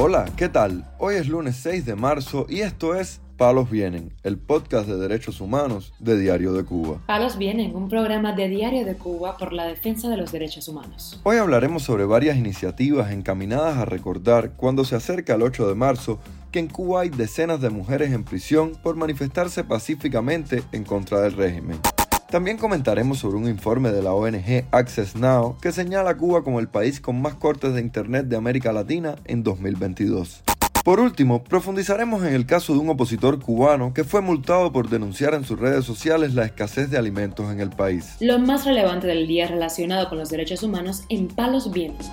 Hola, ¿qué tal? Hoy es lunes 6 de marzo y esto es Palos Vienen, el podcast de derechos humanos de Diario de Cuba. Palos Vienen, un programa de Diario de Cuba por la defensa de los derechos humanos. Hoy hablaremos sobre varias iniciativas encaminadas a recordar cuando se acerca el 8 de marzo que en Cuba hay decenas de mujeres en prisión por manifestarse pacíficamente en contra del régimen. También comentaremos sobre un informe de la ONG Access Now que señala a Cuba como el país con más cortes de Internet de América Latina en 2022. Por último, profundizaremos en el caso de un opositor cubano que fue multado por denunciar en sus redes sociales la escasez de alimentos en el país. Lo más relevante del día relacionado con los derechos humanos en Palos Vientos.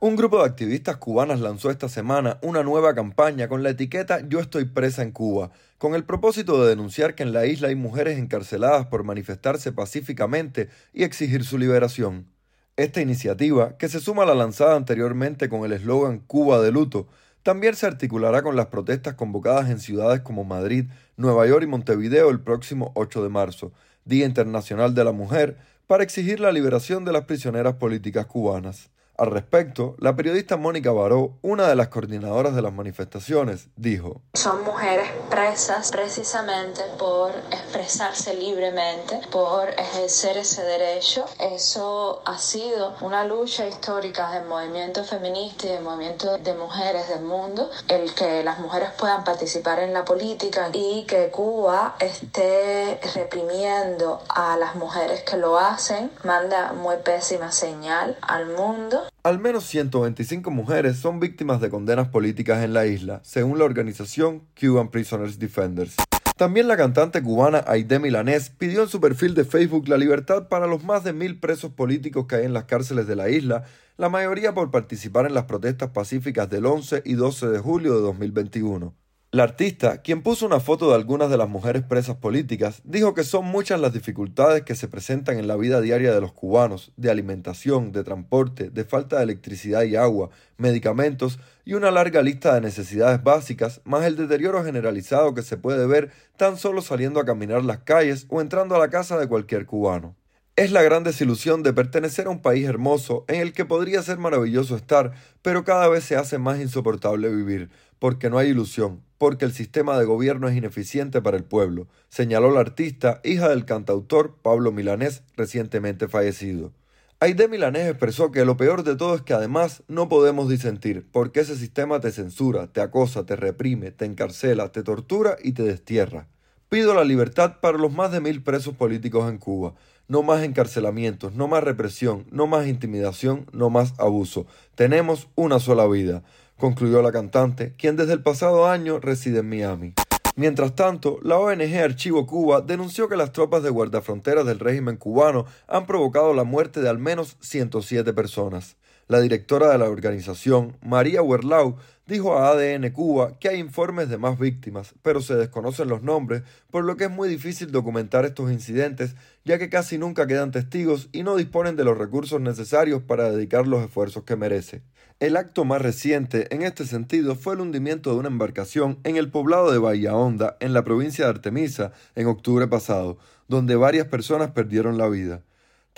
Un grupo de activistas cubanas lanzó esta semana una nueva campaña con la etiqueta Yo estoy presa en Cuba, con el propósito de denunciar que en la isla hay mujeres encarceladas por manifestarse pacíficamente y exigir su liberación. Esta iniciativa, que se suma a la lanzada anteriormente con el eslogan Cuba de luto, también se articulará con las protestas convocadas en ciudades como Madrid, Nueva York y Montevideo el próximo 8 de marzo, Día Internacional de la Mujer, para exigir la liberación de las prisioneras políticas cubanas. Al respecto, la periodista Mónica Baró, una de las coordinadoras de las manifestaciones, dijo, Son mujeres presas precisamente por expresarse libremente, por ejercer ese derecho. Eso ha sido una lucha histórica del movimiento feminista y del movimiento de mujeres del mundo, el que las mujeres puedan participar en la política y que Cuba esté reprimiendo a las mujeres que lo hacen, manda muy pésima señal al mundo. Al menos 125 mujeres son víctimas de condenas políticas en la isla, según la organización Cuban Prisoners Defenders. También la cantante cubana Aide Milanés pidió en su perfil de Facebook la libertad para los más de mil presos políticos que hay en las cárceles de la isla, la mayoría por participar en las protestas pacíficas del 11 y 12 de julio de 2021. La artista, quien puso una foto de algunas de las mujeres presas políticas, dijo que son muchas las dificultades que se presentan en la vida diaria de los cubanos, de alimentación, de transporte, de falta de electricidad y agua, medicamentos y una larga lista de necesidades básicas, más el deterioro generalizado que se puede ver tan solo saliendo a caminar las calles o entrando a la casa de cualquier cubano. Es la gran desilusión de pertenecer a un país hermoso en el que podría ser maravilloso estar, pero cada vez se hace más insoportable vivir, porque no hay ilusión, porque el sistema de gobierno es ineficiente para el pueblo, señaló la artista, hija del cantautor Pablo Milanés, recientemente fallecido. Aide Milanés expresó que lo peor de todo es que además no podemos disentir, porque ese sistema te censura, te acosa, te reprime, te encarcela, te tortura y te destierra. Pido la libertad para los más de mil presos políticos en Cuba. No más encarcelamientos, no más represión, no más intimidación, no más abuso. Tenemos una sola vida concluyó la cantante, quien desde el pasado año reside en Miami. Mientras tanto, la ONG Archivo Cuba denunció que las tropas de guardafronteras del régimen cubano han provocado la muerte de al menos 107 personas. La directora de la organización, María Werlau, dijo a ADN Cuba que hay informes de más víctimas, pero se desconocen los nombres, por lo que es muy difícil documentar estos incidentes, ya que casi nunca quedan testigos y no disponen de los recursos necesarios para dedicar los esfuerzos que merece. El acto más reciente en este sentido fue el hundimiento de una embarcación en el poblado de Bahía Honda, en la provincia de Artemisa, en octubre pasado, donde varias personas perdieron la vida.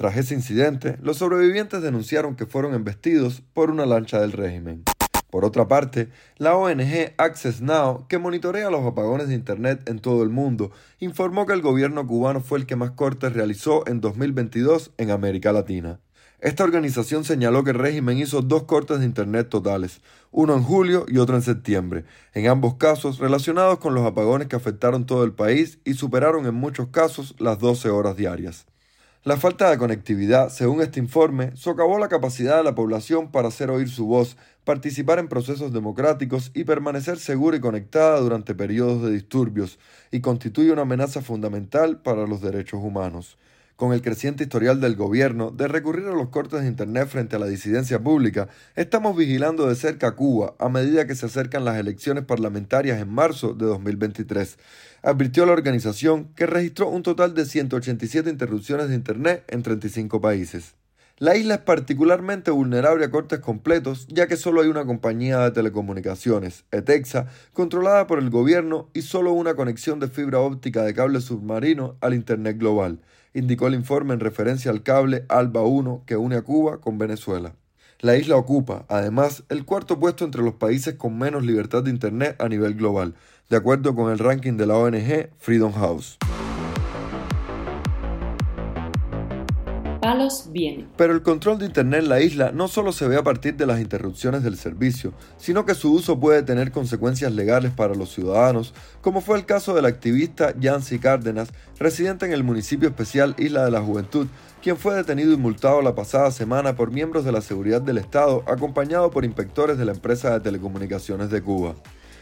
Tras ese incidente, los sobrevivientes denunciaron que fueron embestidos por una lancha del régimen. Por otra parte, la ONG Access Now, que monitorea los apagones de Internet en todo el mundo, informó que el gobierno cubano fue el que más cortes realizó en 2022 en América Latina. Esta organización señaló que el régimen hizo dos cortes de Internet totales, uno en julio y otro en septiembre, en ambos casos relacionados con los apagones que afectaron todo el país y superaron en muchos casos las 12 horas diarias. La falta de conectividad, según este informe, socavó la capacidad de la población para hacer oír su voz, participar en procesos democráticos y permanecer segura y conectada durante periodos de disturbios, y constituye una amenaza fundamental para los derechos humanos con el creciente historial del gobierno de recurrir a los cortes de Internet frente a la disidencia pública, estamos vigilando de cerca a Cuba a medida que se acercan las elecciones parlamentarias en marzo de 2023. Advirtió la organización que registró un total de 187 interrupciones de Internet en 35 países. La isla es particularmente vulnerable a cortes completos, ya que solo hay una compañía de telecomunicaciones, ETEXA, controlada por el gobierno y solo una conexión de fibra óptica de cable submarino al Internet global indicó el informe en referencia al cable ALBA 1 que une a Cuba con Venezuela. La isla ocupa, además, el cuarto puesto entre los países con menos libertad de Internet a nivel global, de acuerdo con el ranking de la ONG Freedom House. Pero el control de Internet en la isla no solo se ve a partir de las interrupciones del servicio, sino que su uso puede tener consecuencias legales para los ciudadanos, como fue el caso del activista Yancy Cárdenas, residente en el municipio especial Isla de la Juventud, quien fue detenido y multado la pasada semana por miembros de la seguridad del Estado, acompañado por inspectores de la empresa de telecomunicaciones de Cuba.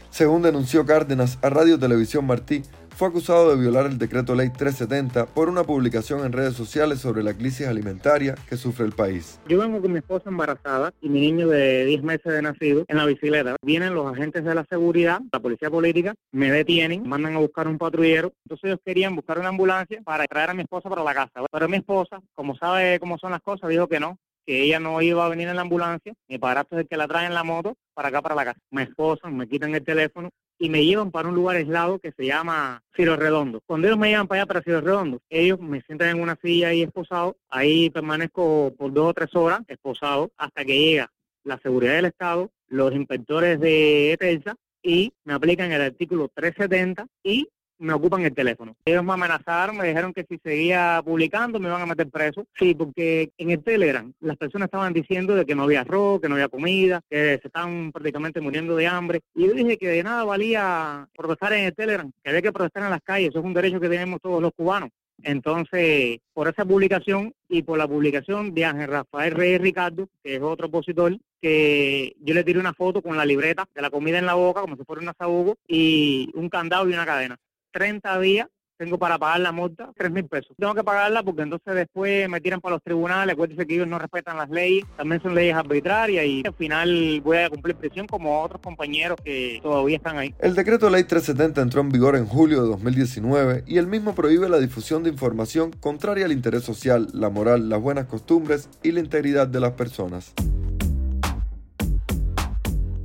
Según denunció Cárdenas a Radio Televisión Martí, fue acusado de violar el decreto ley 370 por una publicación en redes sociales sobre la crisis alimentaria que sufre el país. Yo vengo con mi esposa embarazada y mi niño de 10 meses de nacido en la bicicleta. Vienen los agentes de la seguridad, la policía política, me detienen, mandan a buscar un patrullero. Entonces ellos querían buscar una ambulancia para traer a mi esposa para la casa. Pero mi esposa, como sabe cómo son las cosas, dijo que no, que ella no iba a venir en la ambulancia, mi padrastro es el que la trae en la moto para acá, para la casa. Me esposan, me quitan el teléfono y me llevan para un lugar aislado que se llama Ciro Redondo. Cuando ellos me llevan para allá, para Ciro Redondo, ellos me sientan en una silla ahí esposado, ahí permanezco por dos o tres horas esposado hasta que llega la seguridad del Estado, los inspectores de ETELSA y me aplican el artículo 370 y me ocupan el teléfono. Ellos me amenazaron, me dijeron que si seguía publicando me iban a meter preso. Sí, porque en el Telegram las personas estaban diciendo de que no había arroz, que no había comida, que se estaban prácticamente muriendo de hambre. Y yo dije que de nada valía protestar en el Telegram, que había que protestar en las calles, eso es un derecho que tenemos todos los cubanos. Entonces, por esa publicación y por la publicación de Ángel Rafael Reyes Ricardo, que es otro opositor, que yo le tiré una foto con la libreta de la comida en la boca, como si fuera un asabugo, y un candado y una cadena. 30 días tengo para pagar la multa, 3 mil pesos. Tengo que pagarla porque entonces después me tiran para los tribunales, acuérdense que ellos no respetan las leyes, también son leyes arbitrarias y al final voy a cumplir prisión como otros compañeros que todavía están ahí. El decreto ley 370 entró en vigor en julio de 2019 y el mismo prohíbe la difusión de información contraria al interés social, la moral, las buenas costumbres y la integridad de las personas.